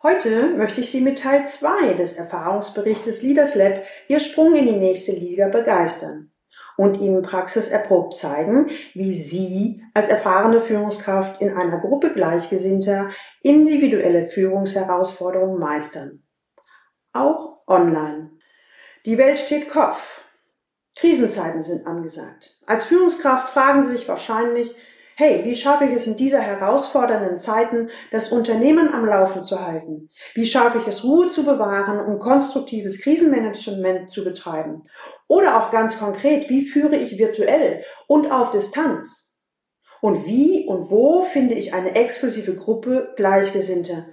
Heute möchte ich Sie mit Teil 2 des Erfahrungsberichtes Leaders Lab Ihr Sprung in die nächste Liga begeistern und Ihnen praxiserprobt zeigen, wie Sie als erfahrene Führungskraft in einer Gruppe Gleichgesinnter individuelle Führungsherausforderungen meistern. Auch online. Die Welt steht Kopf. Krisenzeiten sind angesagt. Als Führungskraft fragen Sie sich wahrscheinlich, hey, wie schaffe ich es in dieser herausfordernden Zeiten, das Unternehmen am Laufen zu halten? Wie schaffe ich es, Ruhe zu bewahren und konstruktives Krisenmanagement zu betreiben? Oder auch ganz konkret, wie führe ich virtuell und auf Distanz? Und wie und wo finde ich eine exklusive Gruppe Gleichgesinnte?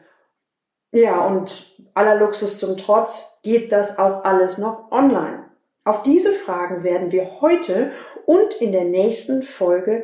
Ja, und aller Luxus zum Trotz geht das auch alles noch online. Auf diese Fragen werden wir heute und in der nächsten Folge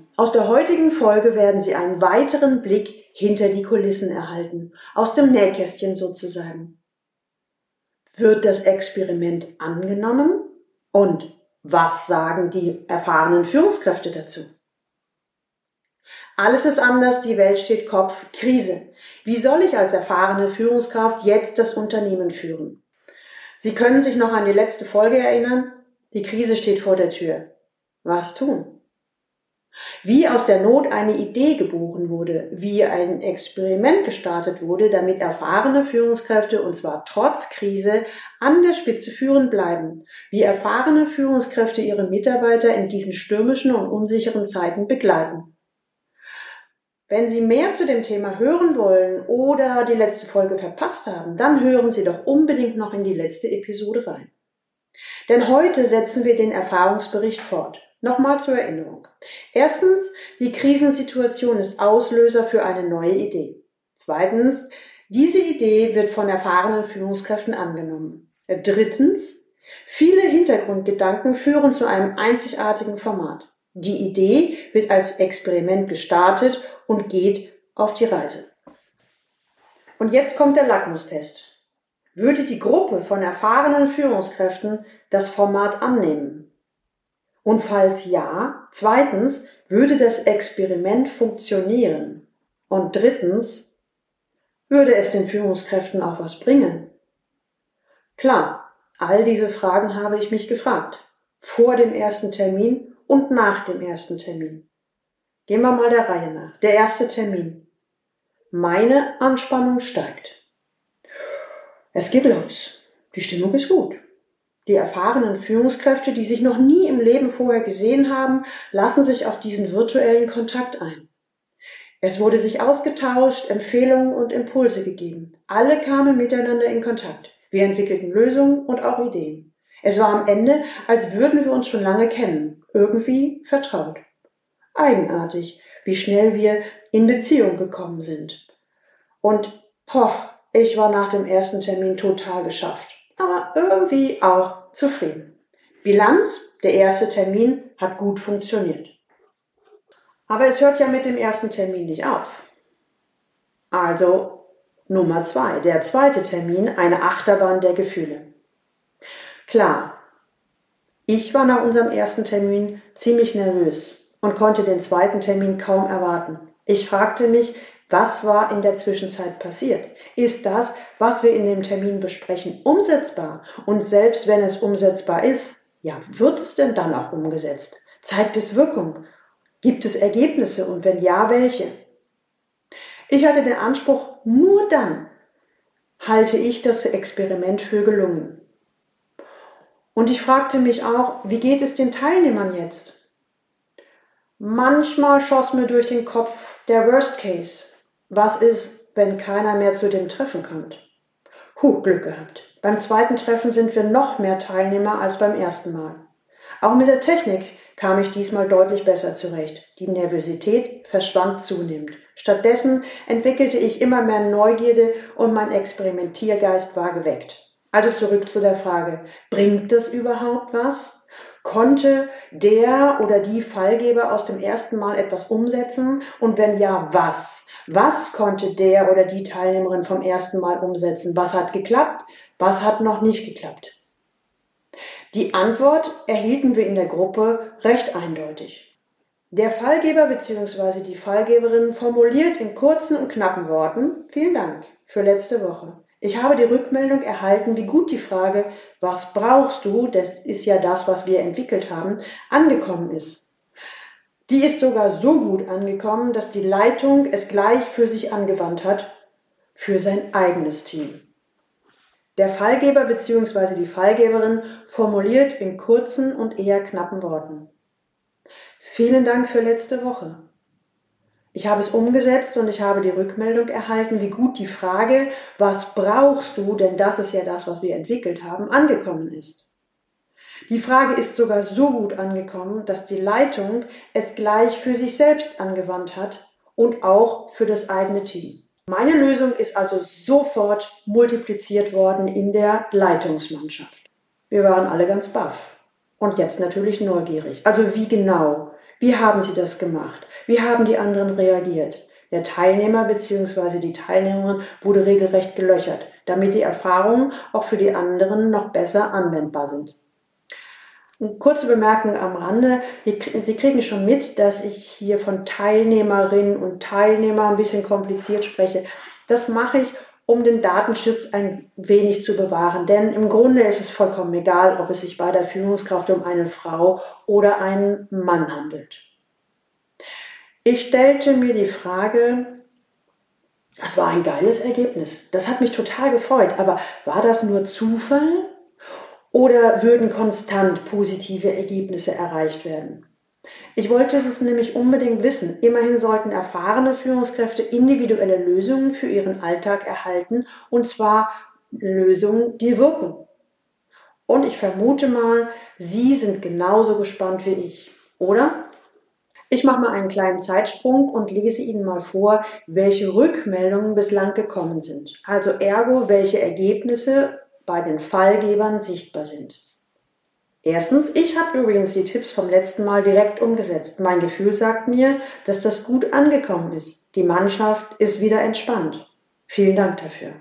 Aus der heutigen Folge werden Sie einen weiteren Blick hinter die Kulissen erhalten, aus dem Nähkästchen sozusagen. Wird das Experiment angenommen? Und was sagen die erfahrenen Führungskräfte dazu? Alles ist anders, die Welt steht Kopf, Krise. Wie soll ich als erfahrene Führungskraft jetzt das Unternehmen führen? Sie können sich noch an die letzte Folge erinnern? Die Krise steht vor der Tür. Was tun? Wie aus der Not eine Idee geboren wurde, wie ein Experiment gestartet wurde, damit erfahrene Führungskräfte, und zwar trotz Krise, an der Spitze führen bleiben, wie erfahrene Führungskräfte ihre Mitarbeiter in diesen stürmischen und unsicheren Zeiten begleiten. Wenn Sie mehr zu dem Thema hören wollen oder die letzte Folge verpasst haben, dann hören Sie doch unbedingt noch in die letzte Episode rein. Denn heute setzen wir den Erfahrungsbericht fort. Nochmal zur Erinnerung. Erstens, die Krisensituation ist Auslöser für eine neue Idee. Zweitens, diese Idee wird von erfahrenen Führungskräften angenommen. Drittens, viele Hintergrundgedanken führen zu einem einzigartigen Format. Die Idee wird als Experiment gestartet und geht auf die Reise. Und jetzt kommt der Lackmustest. Würde die Gruppe von erfahrenen Führungskräften das Format annehmen? Und falls ja, zweitens, würde das Experiment funktionieren? Und drittens, würde es den Führungskräften auch was bringen? Klar, all diese Fragen habe ich mich gefragt. Vor dem ersten Termin und nach dem ersten Termin. Gehen wir mal der Reihe nach. Der erste Termin. Meine Anspannung steigt. Es geht los. Die Stimmung ist gut. Die erfahrenen Führungskräfte, die sich noch nie im Leben vorher gesehen haben, lassen sich auf diesen virtuellen Kontakt ein. Es wurde sich ausgetauscht, Empfehlungen und Impulse gegeben. Alle kamen miteinander in Kontakt. Wir entwickelten Lösungen und auch Ideen. Es war am Ende, als würden wir uns schon lange kennen, irgendwie vertraut. Eigenartig, wie schnell wir in Beziehung gekommen sind. Und, poch, ich war nach dem ersten Termin total geschafft aber irgendwie auch zufrieden. Bilanz, der erste Termin hat gut funktioniert. Aber es hört ja mit dem ersten Termin nicht auf. Also Nummer zwei, der zweite Termin, eine Achterbahn der Gefühle. Klar, ich war nach unserem ersten Termin ziemlich nervös und konnte den zweiten Termin kaum erwarten. Ich fragte mich, was war in der Zwischenzeit passiert? Ist das, was wir in dem Termin besprechen, umsetzbar? Und selbst wenn es umsetzbar ist, ja, wird es denn dann auch umgesetzt? Zeigt es Wirkung? Gibt es Ergebnisse und wenn ja, welche? Ich hatte den Anspruch, nur dann halte ich das Experiment für gelungen. Und ich fragte mich auch, wie geht es den Teilnehmern jetzt? Manchmal schoss mir durch den Kopf der Worst Case. Was ist, wenn keiner mehr zu dem Treffen kommt? Huh, Glück gehabt. Beim zweiten Treffen sind wir noch mehr Teilnehmer als beim ersten Mal. Auch mit der Technik kam ich diesmal deutlich besser zurecht. Die Nervosität verschwand zunehmend. Stattdessen entwickelte ich immer mehr Neugierde und mein Experimentiergeist war geweckt. Also zurück zu der Frage, bringt das überhaupt was? Konnte der oder die Fallgeber aus dem ersten Mal etwas umsetzen? Und wenn ja, was? Was konnte der oder die Teilnehmerin vom ersten Mal umsetzen? Was hat geklappt? Was hat noch nicht geklappt? Die Antwort erhielten wir in der Gruppe recht eindeutig. Der Fallgeber bzw. die Fallgeberin formuliert in kurzen und knappen Worten Vielen Dank für letzte Woche. Ich habe die Rückmeldung erhalten, wie gut die Frage, was brauchst du, das ist ja das, was wir entwickelt haben, angekommen ist. Die ist sogar so gut angekommen, dass die Leitung es gleich für sich angewandt hat, für sein eigenes Team. Der Fallgeber bzw. die Fallgeberin formuliert in kurzen und eher knappen Worten. Vielen Dank für letzte Woche. Ich habe es umgesetzt und ich habe die Rückmeldung erhalten, wie gut die Frage, was brauchst du, denn das ist ja das, was wir entwickelt haben, angekommen ist. Die Frage ist sogar so gut angekommen, dass die Leitung es gleich für sich selbst angewandt hat und auch für das eigene Team. Meine Lösung ist also sofort multipliziert worden in der Leitungsmannschaft. Wir waren alle ganz baff und jetzt natürlich neugierig. Also wie genau? Wie haben Sie das gemacht? Wie haben die anderen reagiert? Der Teilnehmer bzw. die Teilnehmerin wurde regelrecht gelöchert, damit die Erfahrungen auch für die anderen noch besser anwendbar sind. Eine kurze Bemerkung am Rande. Sie kriegen schon mit, dass ich hier von Teilnehmerinnen und Teilnehmer ein bisschen kompliziert spreche. Das mache ich, um den Datenschutz ein wenig zu bewahren. Denn im Grunde ist es vollkommen egal, ob es sich bei der Führungskraft um eine Frau oder einen Mann handelt. Ich stellte mir die Frage, das war ein geiles Ergebnis. Das hat mich total gefreut. Aber war das nur Zufall oder würden konstant positive Ergebnisse erreicht werden? Ich wollte es nämlich unbedingt wissen. Immerhin sollten erfahrene Führungskräfte individuelle Lösungen für ihren Alltag erhalten, und zwar Lösungen, die wirken. Und ich vermute mal, Sie sind genauso gespannt wie ich, oder? Ich mache mal einen kleinen Zeitsprung und lese Ihnen mal vor, welche Rückmeldungen bislang gekommen sind. Also ergo, welche Ergebnisse bei den Fallgebern sichtbar sind. Erstens, ich habe übrigens die Tipps vom letzten Mal direkt umgesetzt. Mein Gefühl sagt mir, dass das gut angekommen ist. Die Mannschaft ist wieder entspannt. Vielen Dank dafür.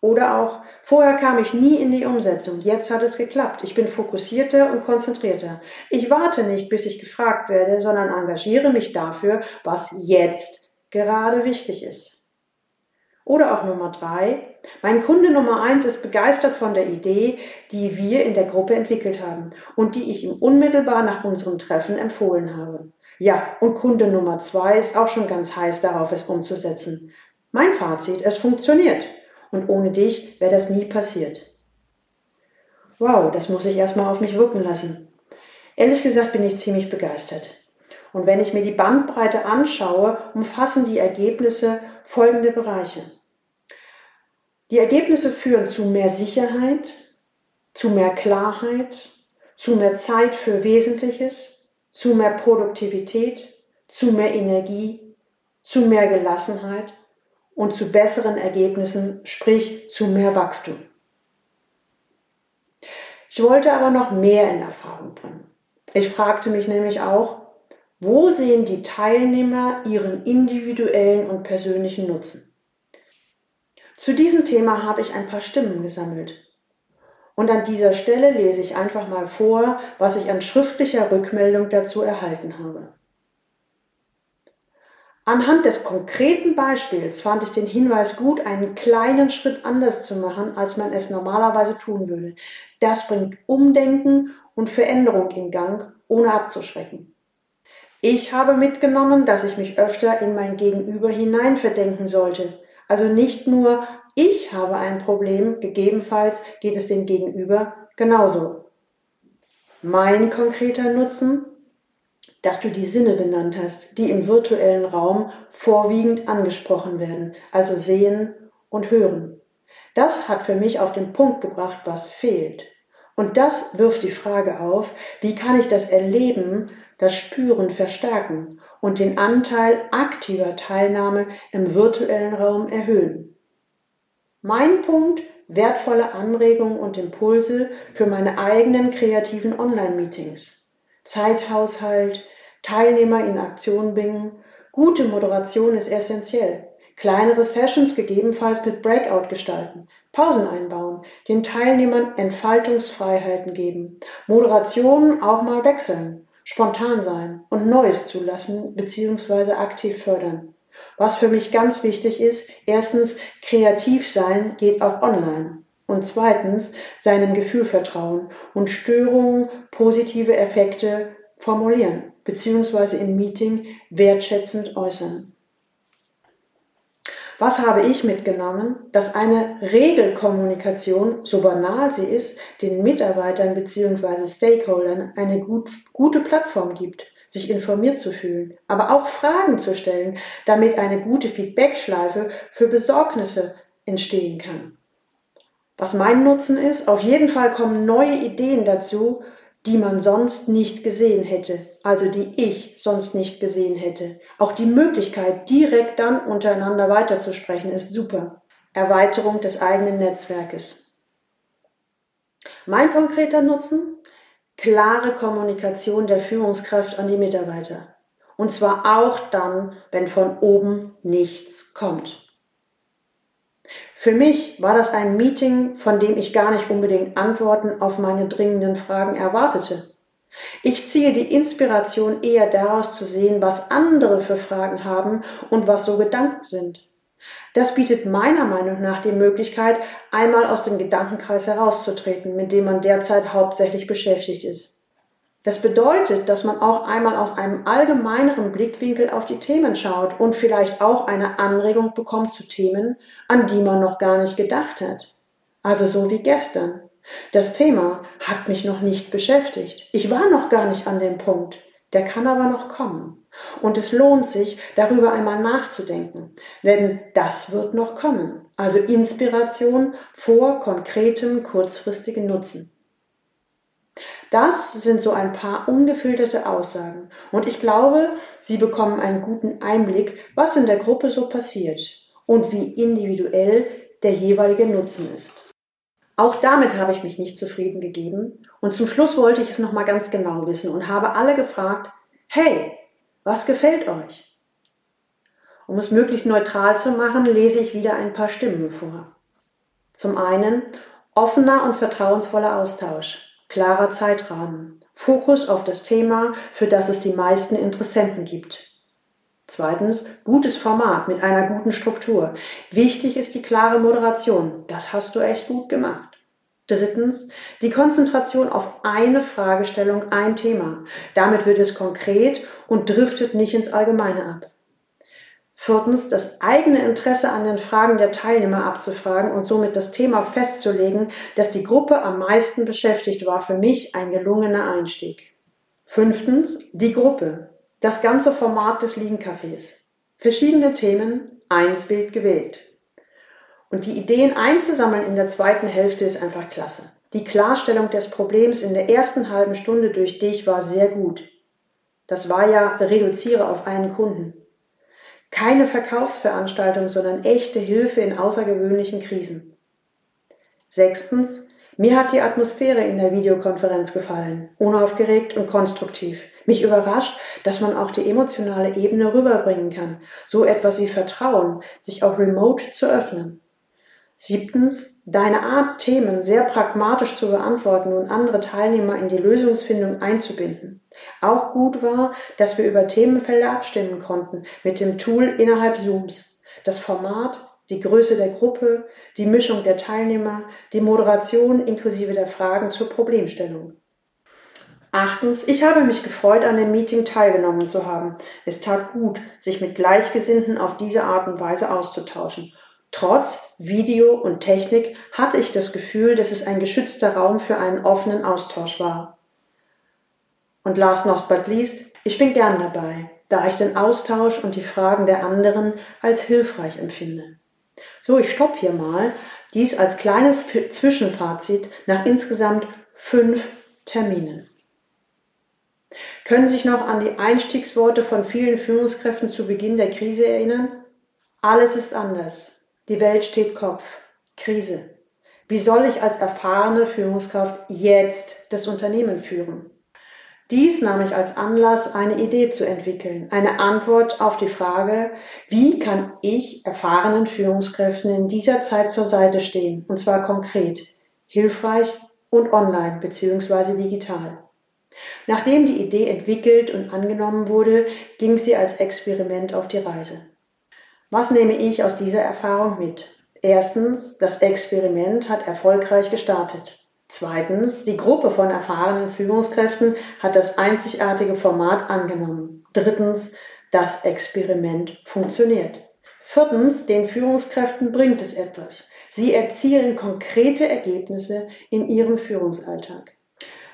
Oder auch, vorher kam ich nie in die Umsetzung, jetzt hat es geklappt. Ich bin fokussierter und konzentrierter. Ich warte nicht, bis ich gefragt werde, sondern engagiere mich dafür, was jetzt gerade wichtig ist. Oder auch Nummer drei. Mein Kunde Nummer eins ist begeistert von der Idee, die wir in der Gruppe entwickelt haben und die ich ihm unmittelbar nach unserem Treffen empfohlen habe. Ja, und Kunde Nummer zwei ist auch schon ganz heiß darauf, es umzusetzen. Mein Fazit, es funktioniert. Und ohne dich wäre das nie passiert. Wow, das muss ich erstmal auf mich wirken lassen. Ehrlich gesagt bin ich ziemlich begeistert. Und wenn ich mir die Bandbreite anschaue, umfassen die Ergebnisse folgende Bereiche. Die Ergebnisse führen zu mehr Sicherheit, zu mehr Klarheit, zu mehr Zeit für Wesentliches, zu mehr Produktivität, zu mehr Energie, zu mehr Gelassenheit und zu besseren Ergebnissen, sprich zu mehr Wachstum. Ich wollte aber noch mehr in Erfahrung bringen. Ich fragte mich nämlich auch, wo sehen die Teilnehmer ihren individuellen und persönlichen Nutzen? Zu diesem Thema habe ich ein paar Stimmen gesammelt. Und an dieser Stelle lese ich einfach mal vor, was ich an schriftlicher Rückmeldung dazu erhalten habe. Anhand des konkreten Beispiels fand ich den Hinweis gut, einen kleinen Schritt anders zu machen, als man es normalerweise tun würde. Das bringt Umdenken und Veränderung in Gang, ohne abzuschrecken. Ich habe mitgenommen, dass ich mich öfter in mein Gegenüber hineinverdenken sollte. Also nicht nur ich habe ein Problem, gegebenenfalls geht es dem Gegenüber genauso. Mein konkreter Nutzen dass du die Sinne benannt hast, die im virtuellen Raum vorwiegend angesprochen werden, also sehen und hören. Das hat für mich auf den Punkt gebracht, was fehlt. Und das wirft die Frage auf, wie kann ich das Erleben, das Spüren verstärken und den Anteil aktiver Teilnahme im virtuellen Raum erhöhen. Mein Punkt, wertvolle Anregungen und Impulse für meine eigenen kreativen Online-Meetings. Zeithaushalt, Teilnehmer in Aktion bringen, gute Moderation ist essentiell. Kleinere Sessions gegebenenfalls mit Breakout gestalten, Pausen einbauen, den Teilnehmern Entfaltungsfreiheiten geben, Moderationen auch mal wechseln, spontan sein und Neues zulassen bzw. aktiv fördern. Was für mich ganz wichtig ist, erstens, kreativ sein geht auch online. Und zweitens, seinem Gefühl vertrauen und Störungen, positive Effekte formulieren bzw. im Meeting wertschätzend äußern. Was habe ich mitgenommen? Dass eine Regelkommunikation, so banal sie ist, den Mitarbeitern bzw. Stakeholdern eine gut, gute Plattform gibt, sich informiert zu fühlen, aber auch Fragen zu stellen, damit eine gute Feedbackschleife für Besorgnisse entstehen kann. Was mein Nutzen ist, auf jeden Fall kommen neue Ideen dazu, die man sonst nicht gesehen hätte, also die ich sonst nicht gesehen hätte. Auch die Möglichkeit, direkt dann untereinander weiterzusprechen, ist super. Erweiterung des eigenen Netzwerkes. Mein konkreter Nutzen? Klare Kommunikation der Führungskraft an die Mitarbeiter. Und zwar auch dann, wenn von oben nichts kommt. Für mich war das ein Meeting, von dem ich gar nicht unbedingt Antworten auf meine dringenden Fragen erwartete. Ich ziehe die Inspiration eher daraus zu sehen, was andere für Fragen haben und was so Gedanken sind. Das bietet meiner Meinung nach die Möglichkeit, einmal aus dem Gedankenkreis herauszutreten, mit dem man derzeit hauptsächlich beschäftigt ist. Das bedeutet, dass man auch einmal aus einem allgemeineren Blickwinkel auf die Themen schaut und vielleicht auch eine Anregung bekommt zu Themen, an die man noch gar nicht gedacht hat. Also so wie gestern. Das Thema hat mich noch nicht beschäftigt. Ich war noch gar nicht an dem Punkt. Der kann aber noch kommen. Und es lohnt sich, darüber einmal nachzudenken. Denn das wird noch kommen. Also Inspiration vor konkretem kurzfristigen Nutzen. Das sind so ein paar ungefilterte Aussagen. Und ich glaube, Sie bekommen einen guten Einblick, was in der Gruppe so passiert und wie individuell der jeweilige Nutzen ist. Auch damit habe ich mich nicht zufrieden gegeben und zum Schluss wollte ich es nochmal ganz genau wissen und habe alle gefragt, hey, was gefällt euch? Um es möglichst neutral zu machen, lese ich wieder ein paar Stimmen vor. Zum einen offener und vertrauensvoller Austausch klarer Zeitrahmen, Fokus auf das Thema, für das es die meisten Interessenten gibt. Zweitens, gutes Format mit einer guten Struktur. Wichtig ist die klare Moderation. Das hast du echt gut gemacht. Drittens, die Konzentration auf eine Fragestellung, ein Thema. Damit wird es konkret und driftet nicht ins Allgemeine ab. Viertens, das eigene Interesse an den Fragen der Teilnehmer abzufragen und somit das Thema festzulegen, das die Gruppe am meisten beschäftigt, war für mich ein gelungener Einstieg. Fünftens, die Gruppe. Das ganze Format des Liegencafés. Verschiedene Themen, eins Bild gewählt. Und die Ideen einzusammeln in der zweiten Hälfte ist einfach klasse. Die Klarstellung des Problems in der ersten halben Stunde durch dich war sehr gut. Das war ja reduziere auf einen Kunden. Keine Verkaufsveranstaltung, sondern echte Hilfe in außergewöhnlichen Krisen. Sechstens, mir hat die Atmosphäre in der Videokonferenz gefallen, unaufgeregt und konstruktiv. Mich überrascht, dass man auch die emotionale Ebene rüberbringen kann, so etwas wie Vertrauen, sich auch remote zu öffnen. Siebtens, deine Art, Themen sehr pragmatisch zu beantworten und andere Teilnehmer in die Lösungsfindung einzubinden. Auch gut war, dass wir über Themenfelder abstimmen konnten mit dem Tool innerhalb Zooms. Das Format, die Größe der Gruppe, die Mischung der Teilnehmer, die Moderation inklusive der Fragen zur Problemstellung. Achtens, ich habe mich gefreut, an dem Meeting teilgenommen zu haben. Es tat gut, sich mit Gleichgesinnten auf diese Art und Weise auszutauschen Trotz Video und Technik hatte ich das Gefühl, dass es ein geschützter Raum für einen offenen Austausch war. Und last not but least, ich bin gern dabei, da ich den Austausch und die Fragen der anderen als hilfreich empfinde. So, ich stopp hier mal, dies als kleines Zwischenfazit nach insgesamt fünf Terminen. Können Sie sich noch an die Einstiegsworte von vielen Führungskräften zu Beginn der Krise erinnern? Alles ist anders. Die Welt steht Kopf. Krise. Wie soll ich als erfahrene Führungskraft jetzt das Unternehmen führen? Dies nahm ich als Anlass, eine Idee zu entwickeln, eine Antwort auf die Frage, wie kann ich erfahrenen Führungskräften in dieser Zeit zur Seite stehen, und zwar konkret, hilfreich und online bzw. digital. Nachdem die Idee entwickelt und angenommen wurde, ging sie als Experiment auf die Reise. Was nehme ich aus dieser Erfahrung mit? Erstens, das Experiment hat erfolgreich gestartet. Zweitens, die Gruppe von erfahrenen Führungskräften hat das einzigartige Format angenommen. Drittens, das Experiment funktioniert. Viertens, den Führungskräften bringt es etwas. Sie erzielen konkrete Ergebnisse in ihrem Führungsalltag.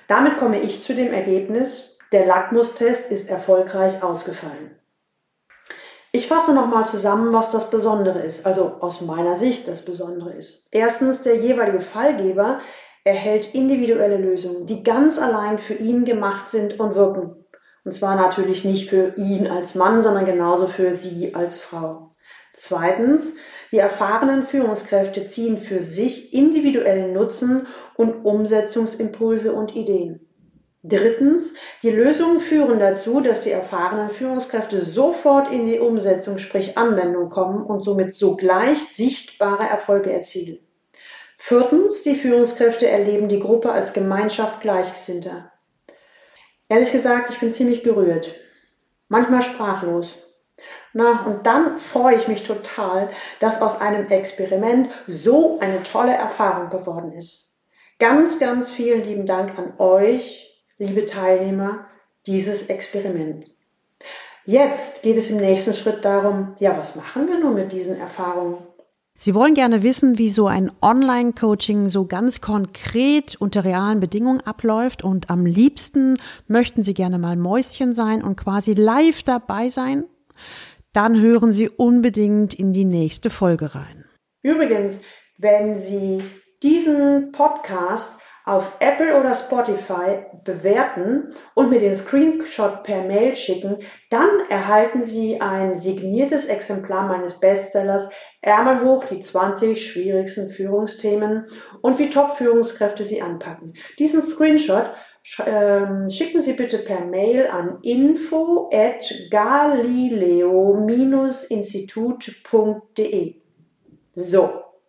Damit komme ich zu dem Ergebnis, der Lackmustest ist erfolgreich ausgefallen. Ich fasse nochmal zusammen, was das Besondere ist, also aus meiner Sicht das Besondere ist. Erstens, der jeweilige Fallgeber erhält individuelle Lösungen, die ganz allein für ihn gemacht sind und wirken. Und zwar natürlich nicht für ihn als Mann, sondern genauso für sie als Frau. Zweitens, die erfahrenen Führungskräfte ziehen für sich individuellen Nutzen und Umsetzungsimpulse und Ideen. Drittens, die Lösungen führen dazu, dass die erfahrenen Führungskräfte sofort in die Umsetzung, sprich Anwendung kommen und somit sogleich sichtbare Erfolge erzielen. Viertens, die Führungskräfte erleben die Gruppe als Gemeinschaft Gleichgesinnter. Ehrlich gesagt, ich bin ziemlich gerührt, manchmal sprachlos. Na, und dann freue ich mich total, dass aus einem Experiment so eine tolle Erfahrung geworden ist. Ganz, ganz vielen lieben Dank an euch, liebe Teilnehmer, dieses Experiment. Jetzt geht es im nächsten Schritt darum, ja, was machen wir nun mit diesen Erfahrungen? Sie wollen gerne wissen, wie so ein Online-Coaching so ganz konkret unter realen Bedingungen abläuft und am liebsten möchten Sie gerne mal Mäuschen sein und quasi live dabei sein? dann hören Sie unbedingt in die nächste Folge rein. Übrigens, wenn Sie diesen Podcast auf Apple oder Spotify bewerten und mir den Screenshot per Mail schicken, dann erhalten Sie ein signiertes Exemplar meines Bestsellers Ärmel hoch, die 20 schwierigsten Führungsthemen und wie Top-Führungskräfte sie anpacken. Diesen Screenshot ähm, schicken Sie bitte per Mail an info at galileo-institut.de. So,